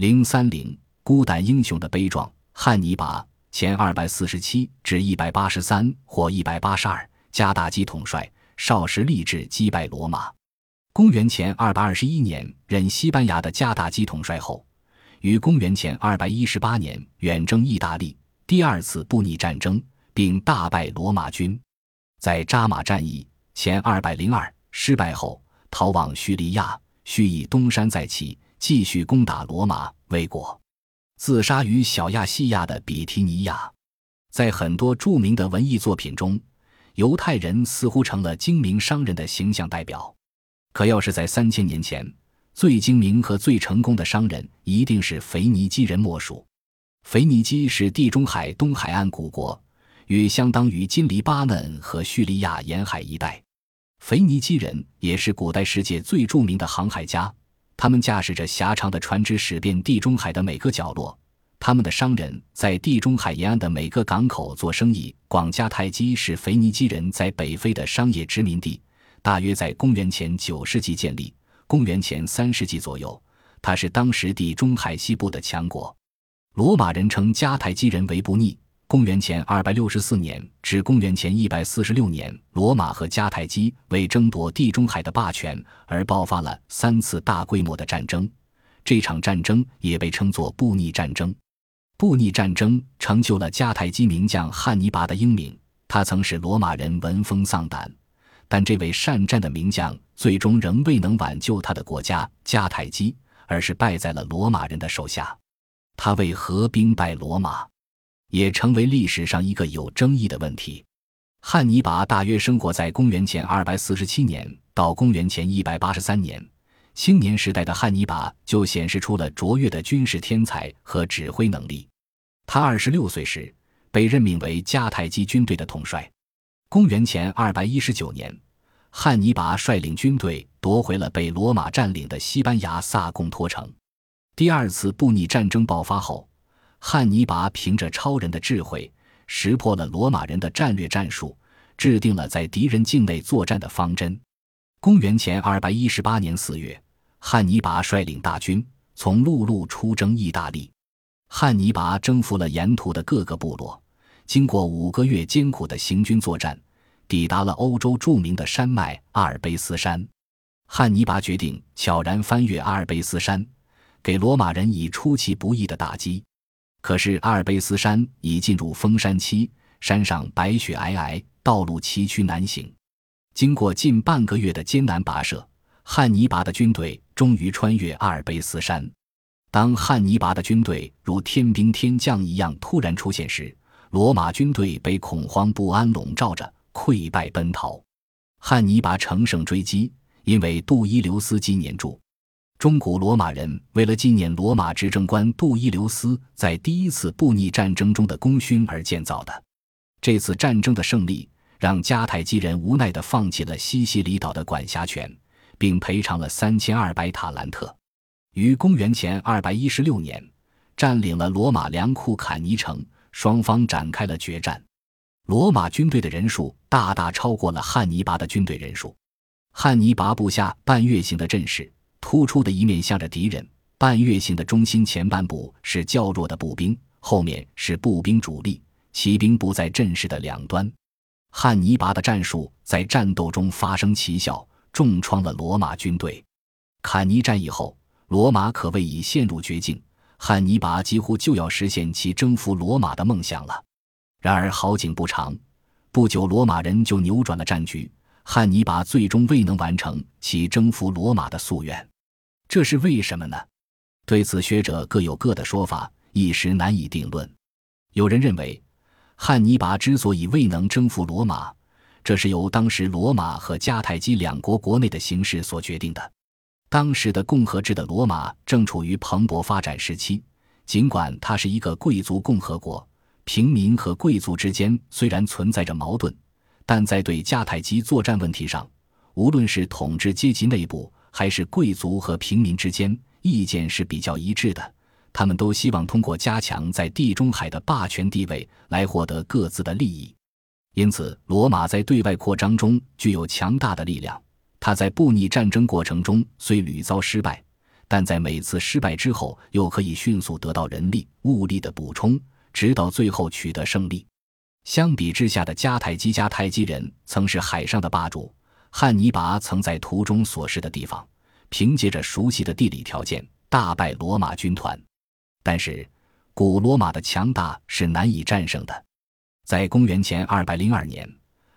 零三零孤胆英雄的悲壮，汉尼拔前二百四十七至一百八十三或一百八十二，加大基统帅，少时立志击败罗马。公元前二百二十一年任西班牙的加大基统帅后，于公元前二百一十八年远征意大利，第二次布匿战争，并大败罗马军。在扎马战役前二百零二失败后，逃往叙利亚，蓄意东山再起，继续攻打罗马，未果，自杀于小亚细亚的比提尼亚。在很多著名的文艺作品中，犹太人似乎成了精明商人的形象代表。可要是在三千年前，最精明和最成功的商人一定是腓尼基人莫属。腓尼基是地中海东海岸古国。约相当于今黎巴嫩和叙利亚沿海一带。腓尼基人也是古代世界最著名的航海家，他们驾驶着狭长的船只驶遍地中海的每个角落。他们的商人在地中海沿岸的每个港口做生意。广迦太基是腓尼基人在北非的商业殖民地，大约在公元前九世纪建立。公元前三世纪左右，它是当时地中海西部的强国。罗马人称迦太基人为布匿。公元前二百六十四年至公元前一百四十六年，罗马和迦太基为争夺地中海的霸权而爆发了三次大规模的战争。这场战争也被称作布匿战争。布匿战争成就了迦太基名将汉尼拔的英名，他曾使罗马人闻风丧胆。但这位善战的名将最终仍未能挽救他的国家迦太基，而是败在了罗马人的手下。他为何兵败罗马？也成为历史上一个有争议的问题。汉尼拔大约生活在公元前二百四十七年到公元前一百八十三年，青年时代的汉尼拔就显示出了卓越的军事天才和指挥能力。他二十六岁时被任命为迦太基军队的统帅。公元前二百一十九年，汉尼拔率领军队夺回了被罗马占领的西班牙萨贡托城。第二次布匿战争爆发后。汉尼拔凭着超人的智慧，识破了罗马人的战略战术，制定了在敌人境内作战的方针。公元前二百一十八年四月，汉尼拔率领大军从陆路出征意大利。汉尼拔征服了沿途的各个部落，经过五个月艰苦的行军作战，抵达了欧洲著名的山脉阿尔卑斯山。汉尼拔决定悄然翻越阿尔卑斯山，给罗马人以出其不意的打击。可是阿尔卑斯山已进入封山期，山上白雪皑皑，道路崎岖难行。经过近半个月的艰难跋涉，汉尼拔的军队终于穿越阿尔卑斯山。当汉尼拔的军队如天兵天将一样突然出现时，罗马军队被恐慌不安笼罩着，溃败奔逃。汉尼拔乘胜追击，因为杜伊留斯纪念柱。中古罗马人为了纪念罗马执政官杜伊留斯在第一次布匿战争中的功勋而建造的。这次战争的胜利让迦太基人无奈地放弃了西西里岛的管辖权，并赔偿了三千二百塔兰特。于公元前二百一十六年，占领了罗马粮库坎尼城，双方展开了决战。罗马军队的人数大大超过了汉尼拔的军队人数。汉尼拔部下半月形的阵势。突出的一面向着敌人，半月形的中心前半部是较弱的步兵，后面是步兵主力，骑兵不在阵势的两端。汉尼拔的战术在战斗中发生奇效，重创了罗马军队。坎尼战役后，罗马可谓已陷入绝境，汉尼拔几乎就要实现其征服罗马的梦想了。然而好景不长，不久罗马人就扭转了战局，汉尼拔最终未能完成其征服罗马的夙愿。这是为什么呢？对此，学者各有各的说法，一时难以定论。有人认为，汉尼拔之所以未能征服罗马，这是由当时罗马和迦太基两国国内的形势所决定的。当时的共和制的罗马正处于蓬勃发展时期，尽管它是一个贵族共和国，平民和贵族之间虽然存在着矛盾，但在对迦太基作战问题上，无论是统治阶级内部，还是贵族和平民之间意见是比较一致的，他们都希望通过加强在地中海的霸权地位来获得各自的利益。因此，罗马在对外扩张中具有强大的力量。他在布匿战争过程中虽屡遭失败，但在每次失败之后，又可以迅速得到人力、物力的补充，直到最后取得胜利。相比之下的迦太基，迦太基人曾是海上的霸主。汉尼拔曾在途中所示的地方，凭借着熟悉的地理条件，大败罗马军团。但是，古罗马的强大是难以战胜的。在公元前二百零二年，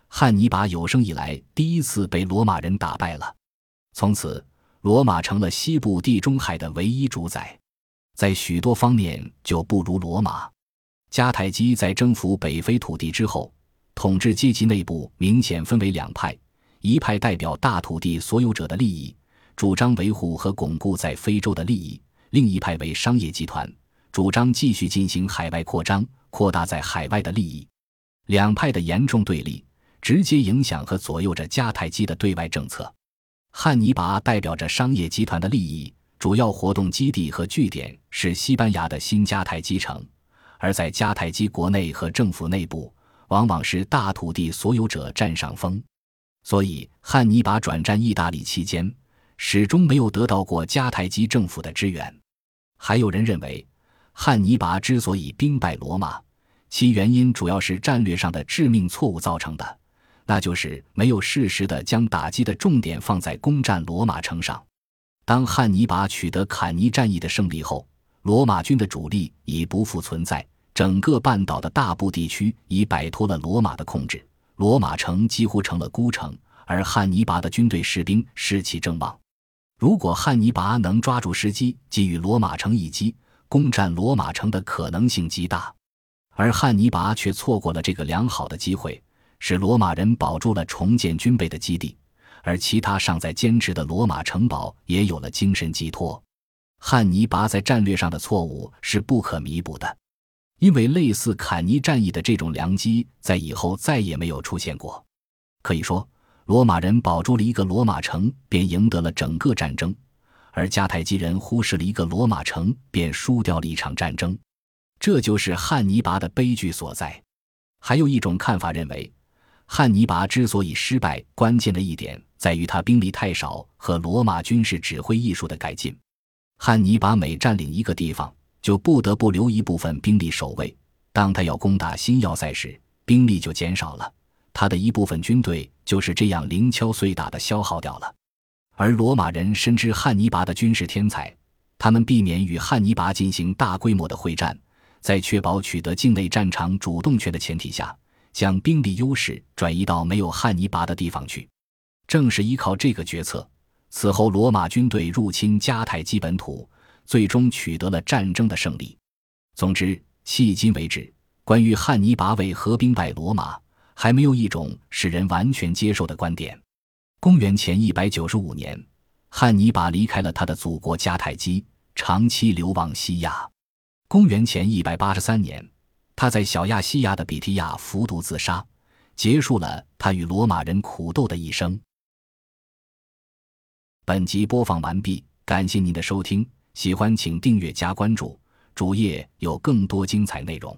汉尼拔有生以来第一次被罗马人打败了。从此，罗马成了西部地中海的唯一主宰，在许多方面就不如罗马。迦太基在征服北非土地之后，统治阶级内部明显分为两派：一派代表大土地所有者的利益，主张维护和巩固在非洲的利益；另一派为商业集团，主张继续进行海外扩张，扩大在海外的利益。两派的严重对立，直接影响和左右着迦太基的对外政策。汉尼拔代表着商业集团的利益，主要活动基地和据点是西班牙的新迦太基城。而在迦太基国内和政府内部，往往是大土地所有者占上风，所以汉尼拔转战意大利期间，始终没有得到过迦太基政府的支援。还有人认为，汉尼拔之所以兵败罗马，其原因主要是战略上的致命错误造成的，那就是没有适时的将打击的重点放在攻占罗马城上。当汉尼拔取得坎尼战役的胜利后，罗马军的主力已不复存在。整个半岛的大部地区已摆脱了罗马的控制，罗马城几乎成了孤城，而汉尼拔的军队士兵士气正旺。如果汉尼拔能抓住时机，给予罗马城一击，攻占罗马城的可能性极大。而汉尼拔却错过了这个良好的机会，使罗马人保住了重建军备的基地，而其他尚在坚持的罗马城堡也有了精神寄托。汉尼拔在战略上的错误是不可弥补的。因为类似坎尼战役的这种良机，在以后再也没有出现过。可以说，罗马人保住了一个罗马城，便赢得了整个战争；而迦太基人忽视了一个罗马城，便输掉了一场战争。这就是汉尼拔的悲剧所在。还有一种看法认为，汉尼拔之所以失败，关键的一点在于他兵力太少和罗马军事指挥艺术的改进。汉尼拔每占领一个地方，就不得不留一部分兵力守卫。当他要攻打新要塞时，兵力就减少了，他的一部分军队就是这样零敲碎打的消耗掉了。而罗马人深知汉尼拔的军事天才，他们避免与汉尼拔进行大规模的会战，在确保取得境内战场主动权的前提下，将兵力优势转移到没有汉尼拔的地方去。正是依靠这个决策，此后罗马军队入侵迦太基本土。最终取得了战争的胜利。总之，迄今为止，关于汉尼拔为何兵败罗马，还没有一种使人完全接受的观点。公元前一百九十五年，汉尼拔离开了他的祖国迦太基，长期流亡西亚。公元前一百八十三年，他在小亚细亚的比提亚服毒自杀，结束了他与罗马人苦斗的一生。本集播放完毕，感谢您的收听。喜欢请订阅加关注，主页有更多精彩内容。